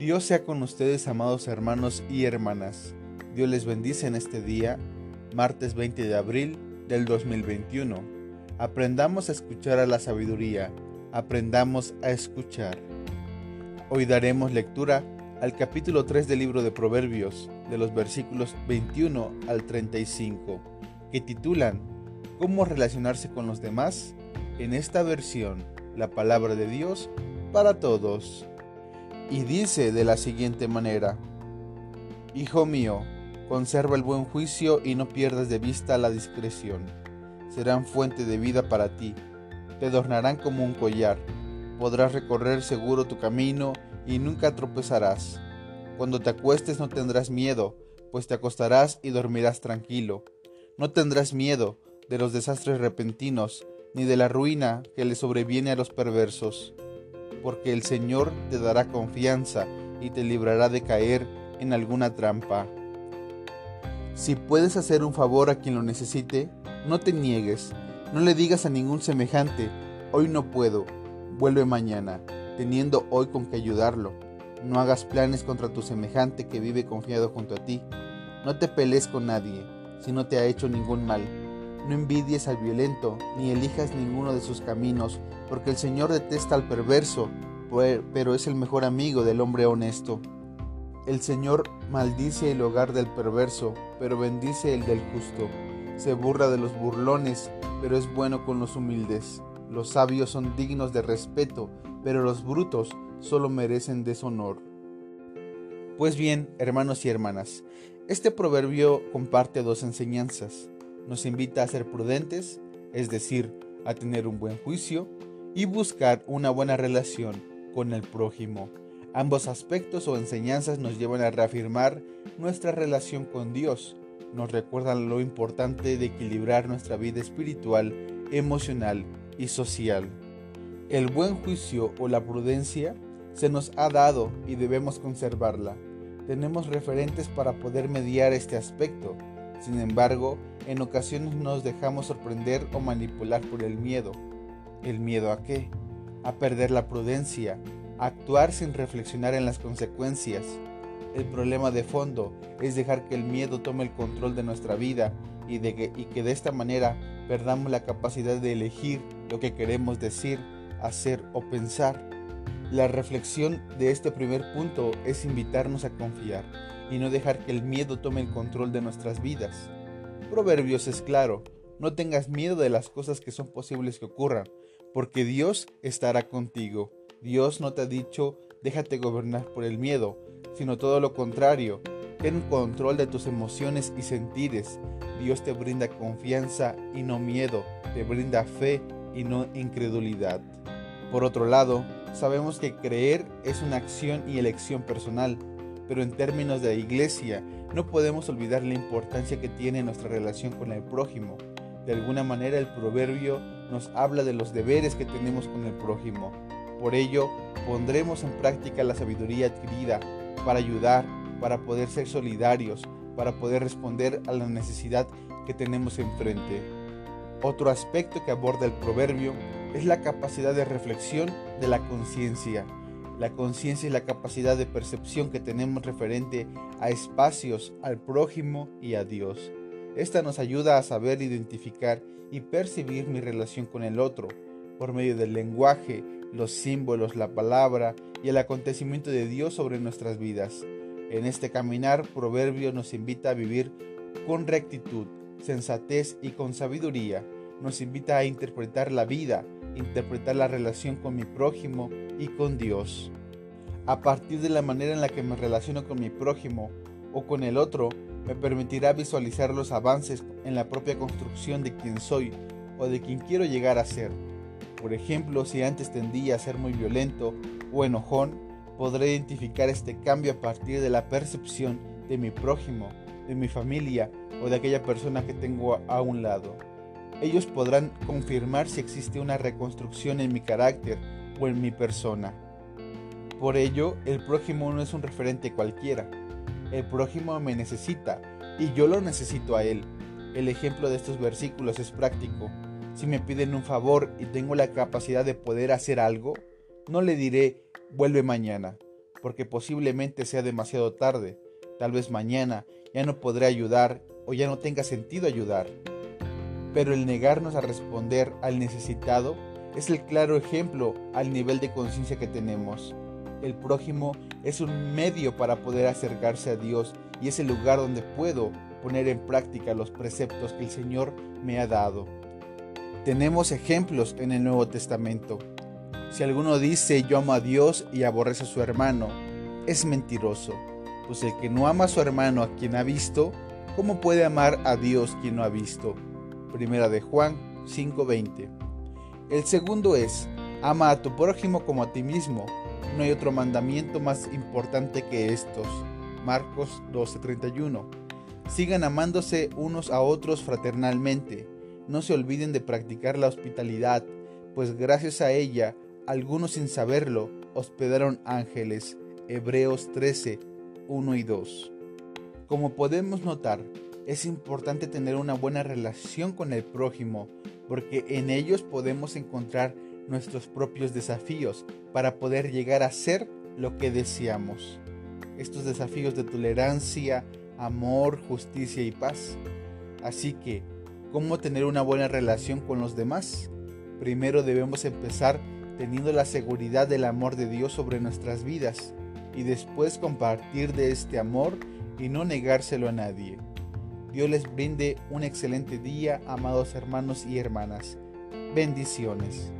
Dios sea con ustedes, amados hermanos y hermanas. Dios les bendice en este día, martes 20 de abril del 2021. Aprendamos a escuchar a la sabiduría, aprendamos a escuchar. Hoy daremos lectura al capítulo 3 del libro de Proverbios, de los versículos 21 al 35, que titulan ¿Cómo relacionarse con los demás? En esta versión, la palabra de Dios para todos. Y dice de la siguiente manera, Hijo mío, conserva el buen juicio y no pierdas de vista la discreción. Serán fuente de vida para ti, te adornarán como un collar, podrás recorrer seguro tu camino y nunca tropezarás. Cuando te acuestes no tendrás miedo, pues te acostarás y dormirás tranquilo. No tendrás miedo de los desastres repentinos, ni de la ruina que le sobreviene a los perversos, porque el Señor te dará confianza y te librará de caer en alguna trampa. Si puedes hacer un favor a quien lo necesite, no te niegues, no le digas a ningún semejante, hoy no puedo, vuelve mañana teniendo hoy con qué ayudarlo. No hagas planes contra tu semejante que vive confiado junto a ti. No te pelees con nadie, si no te ha hecho ningún mal. No envidies al violento, ni elijas ninguno de sus caminos, porque el Señor detesta al perverso, pero es el mejor amigo del hombre honesto. El Señor maldice el hogar del perverso, pero bendice el del justo. Se burla de los burlones, pero es bueno con los humildes. Los sabios son dignos de respeto, pero los brutos solo merecen deshonor. Pues bien, hermanos y hermanas, este proverbio comparte dos enseñanzas. Nos invita a ser prudentes, es decir, a tener un buen juicio, y buscar una buena relación con el prójimo. Ambos aspectos o enseñanzas nos llevan a reafirmar nuestra relación con Dios, nos recuerdan lo importante de equilibrar nuestra vida espiritual, emocional y social. El buen juicio o la prudencia se nos ha dado y debemos conservarla. Tenemos referentes para poder mediar este aspecto. Sin embargo, en ocasiones nos dejamos sorprender o manipular por el miedo. ¿El miedo a qué? A perder la prudencia, a actuar sin reflexionar en las consecuencias. El problema de fondo es dejar que el miedo tome el control de nuestra vida y, y que de esta manera perdamos la capacidad de elegir lo que queremos decir hacer o pensar. La reflexión de este primer punto es invitarnos a confiar y no dejar que el miedo tome el control de nuestras vidas. Proverbios es claro, no tengas miedo de las cosas que son posibles que ocurran, porque Dios estará contigo. Dios no te ha dicho déjate gobernar por el miedo, sino todo lo contrario, ten control de tus emociones y sentires. Dios te brinda confianza y no miedo, te brinda fe y no incredulidad. Por otro lado, sabemos que creer es una acción y elección personal, pero en términos de iglesia no podemos olvidar la importancia que tiene nuestra relación con el prójimo. De alguna manera el proverbio nos habla de los deberes que tenemos con el prójimo. Por ello, pondremos en práctica la sabiduría adquirida para ayudar, para poder ser solidarios, para poder responder a la necesidad que tenemos enfrente. Otro aspecto que aborda el proverbio es la capacidad de reflexión de la conciencia. La conciencia es la capacidad de percepción que tenemos referente a espacios, al prójimo y a Dios. Esta nos ayuda a saber identificar y percibir mi relación con el otro por medio del lenguaje, los símbolos, la palabra y el acontecimiento de Dios sobre nuestras vidas. En este caminar, Proverbio nos invita a vivir con rectitud, sensatez y con sabiduría, nos invita a interpretar la vida, interpretar la relación con mi prójimo y con Dios. A partir de la manera en la que me relaciono con mi prójimo o con el otro, me permitirá visualizar los avances en la propia construcción de quien soy o de quien quiero llegar a ser. Por ejemplo, si antes tendía a ser muy violento o enojón, podré identificar este cambio a partir de la percepción de mi prójimo, de mi familia o de aquella persona que tengo a un lado. Ellos podrán confirmar si existe una reconstrucción en mi carácter o en mi persona. Por ello, el prójimo no es un referente cualquiera. El prójimo me necesita y yo lo necesito a él. El ejemplo de estos versículos es práctico. Si me piden un favor y tengo la capacidad de poder hacer algo, no le diré vuelve mañana, porque posiblemente sea demasiado tarde, tal vez mañana ya no podré ayudar o ya no tenga sentido ayudar. Pero el negarnos a responder al necesitado es el claro ejemplo al nivel de conciencia que tenemos. El prójimo es un medio para poder acercarse a Dios y es el lugar donde puedo poner en práctica los preceptos que el Señor me ha dado. Tenemos ejemplos en el Nuevo Testamento. Si alguno dice yo amo a Dios y aborrece a su hermano, es mentiroso, pues el que no ama a su hermano a quien ha visto, ¿cómo puede amar a Dios quien no ha visto? Primera de Juan 5:20. El segundo es, ama a tu prójimo como a ti mismo. No hay otro mandamiento más importante que estos. Marcos 12:31. Sigan amándose unos a otros fraternalmente. No se olviden de practicar la hospitalidad, pues gracias a ella, algunos sin saberlo, hospedaron ángeles. Hebreos 13, 1 y 2. Como podemos notar, es importante tener una buena relación con el prójimo, porque en ellos podemos encontrar nuestros propios desafíos para poder llegar a ser lo que deseamos. Estos desafíos de tolerancia, amor, justicia y paz. Así que, ¿cómo tener una buena relación con los demás? Primero debemos empezar teniendo la seguridad del amor de Dios sobre nuestras vidas y después compartir de este amor y no negárselo a nadie. Dios les brinde un excelente día, amados hermanos y hermanas. Bendiciones.